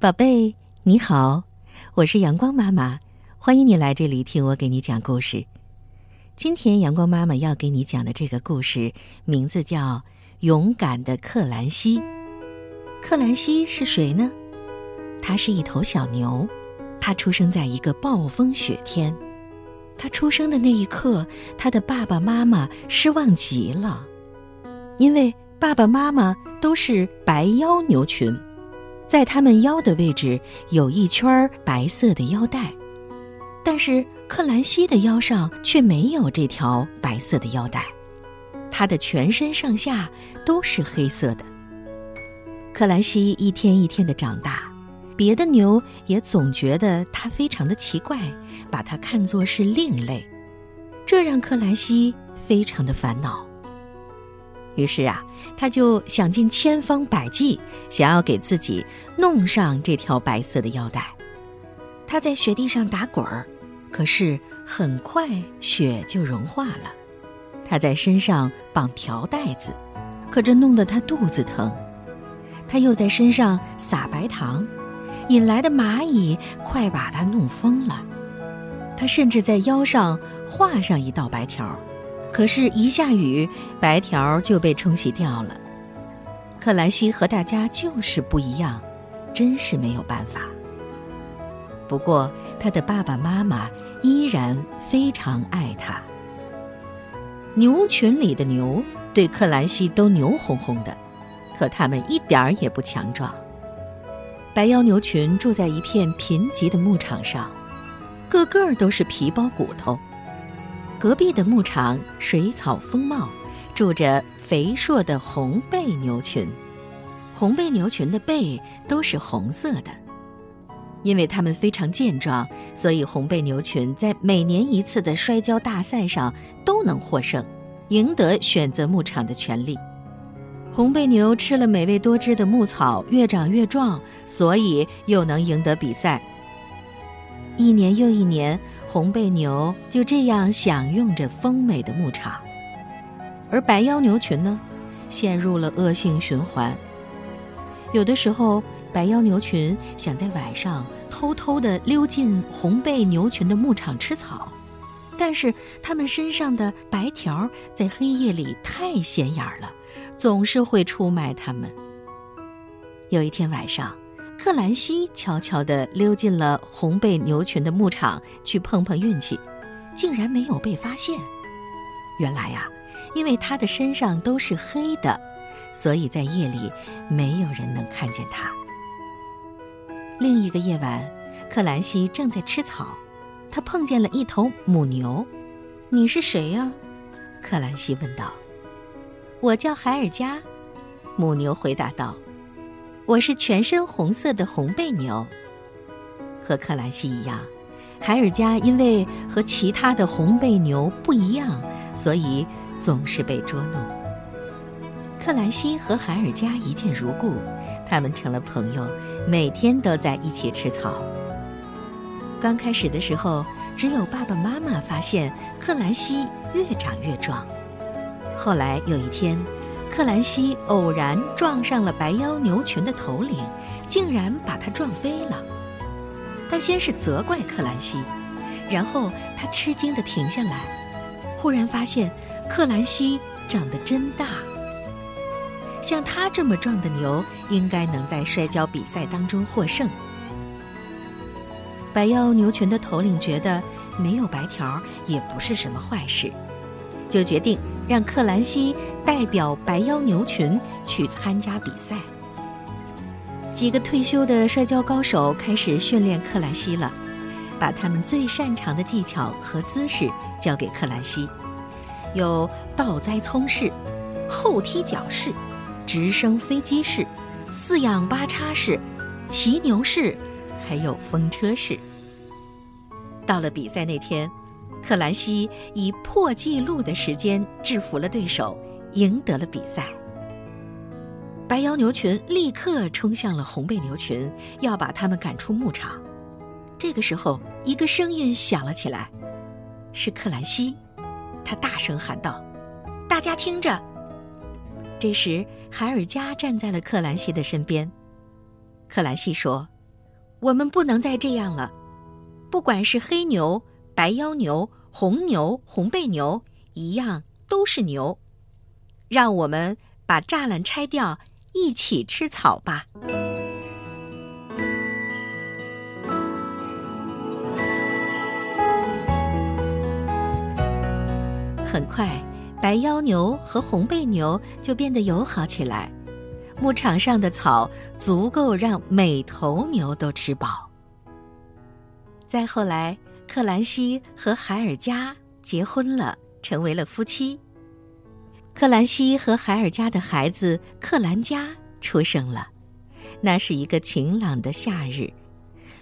宝贝，你好，我是阳光妈妈，欢迎你来这里听我给你讲故事。今天阳光妈妈要给你讲的这个故事名字叫《勇敢的克兰西》。克兰西是谁呢？他是一头小牛，他出生在一个暴风雪天。他出生的那一刻，他的爸爸妈妈失望极了，因为爸爸妈妈都是白腰牛群。在他们腰的位置有一圈白色的腰带，但是克兰西的腰上却没有这条白色的腰带，他的全身上下都是黑色的。克兰西一天一天的长大，别的牛也总觉得他非常的奇怪，把他看作是另类，这让克兰西非常的烦恼。于是啊。他就想尽千方百计，想要给自己弄上这条白色的腰带。他在雪地上打滚儿，可是很快雪就融化了。他在身上绑条带子，可这弄得他肚子疼。他又在身上撒白糖，引来的蚂蚁快把他弄疯了。他甚至在腰上画上一道白条。可是，一下雨，白条就被冲洗掉了。克兰西和大家就是不一样，真是没有办法。不过，他的爸爸妈妈依然非常爱他。牛群里的牛对克兰西都牛哄哄的，可他们一点儿也不强壮。白腰牛群住在一片贫瘠的牧场上，个个都是皮包骨头。隔壁的牧场水草丰茂，住着肥硕的红背牛群。红背牛群的背都是红色的，因为它们非常健壮，所以红背牛群在每年一次的摔跤大赛上都能获胜，赢得选择牧场的权利。红背牛吃了美味多汁的牧草，越长越壮，所以又能赢得比赛。一年又一年。红背牛就这样享用着丰美的牧场，而白腰牛群呢，陷入了恶性循环。有的时候，白腰牛群想在晚上偷偷地溜进红背牛群的牧场吃草，但是它们身上的白条在黑夜里太显眼了，总是会出卖它们。有一天晚上。克兰西悄悄地溜进了红背牛群的牧场去碰碰运气，竟然没有被发现。原来呀，因为他的身上都是黑的，所以在夜里没有人能看见他。另一个夜晚，克兰西正在吃草，他碰见了一头母牛。“你是谁呀？”克兰西问道。“我叫海尔加。”母牛回答道。我是全身红色的红背牛，和克兰西一样，海尔加因为和其他的红背牛不一样，所以总是被捉弄。克兰西和海尔加一见如故，他们成了朋友，每天都在一起吃草。刚开始的时候，只有爸爸妈妈发现克兰西越长越壮。后来有一天。克兰西偶然撞上了白腰牛群的头领，竟然把他撞飞了。他先是责怪克兰西，然后他吃惊地停下来，忽然发现克兰西长得真大。像他这么壮的牛，应该能在摔跤比赛当中获胜。白腰牛群的头领觉得没有白条也不是什么坏事，就决定。让克兰西代表白腰牛群去参加比赛。几个退休的摔跤高手开始训练克兰西了，把他们最擅长的技巧和姿势教给克兰西，有倒栽葱式、后踢脚式、直升飞机式、四仰八叉式、骑牛式，还有风车式。到了比赛那天。克兰西以破纪录的时间制服了对手，赢得了比赛。白腰牛群立刻冲向了红背牛群，要把他们赶出牧场。这个时候，一个声音响了起来，是克兰西，他大声喊道：“大家听着！”这时，海尔加站在了克兰西的身边。克兰西说：“我们不能再这样了。不管是黑牛、白腰牛、红牛、红背牛，一样都是牛。让我们把栅栏拆掉，一起吃草吧。很快，白腰牛和红背牛就变得友好起来。牧场上的草足够让每头牛都吃饱。再后来，克兰西和海尔加结婚了，成为了夫妻。克兰西和海尔家的孩子克兰加出生了。那是一个晴朗的夏日，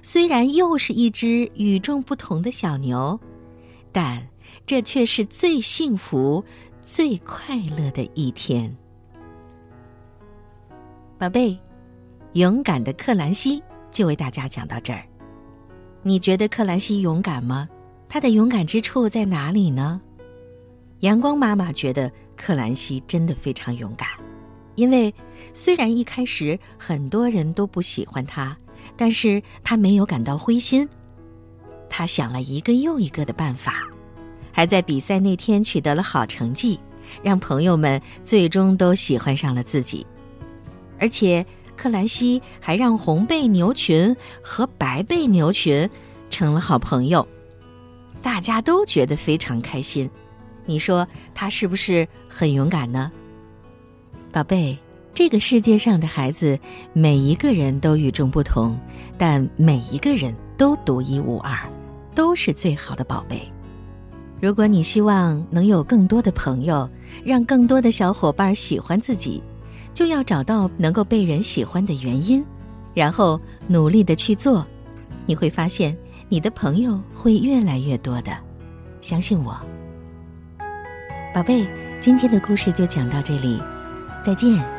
虽然又是一只与众不同的小牛，但这却是最幸福、最快乐的一天。宝贝，勇敢的克兰西就为大家讲到这儿。你觉得克兰西勇敢吗？他的勇敢之处在哪里呢？阳光妈妈觉得克兰西真的非常勇敢，因为虽然一开始很多人都不喜欢他，但是他没有感到灰心。他想了一个又一个的办法，还在比赛那天取得了好成绩，让朋友们最终都喜欢上了自己。而且，克兰西还让红背牛群和白背牛群成了好朋友，大家都觉得非常开心。你说他是不是很勇敢呢？宝贝，这个世界上的孩子每一个人都与众不同，但每一个人都独一无二，都是最好的宝贝。如果你希望能有更多的朋友，让更多的小伙伴喜欢自己。就要找到能够被人喜欢的原因，然后努力的去做，你会发现你的朋友会越来越多的，相信我，宝贝。今天的故事就讲到这里，再见。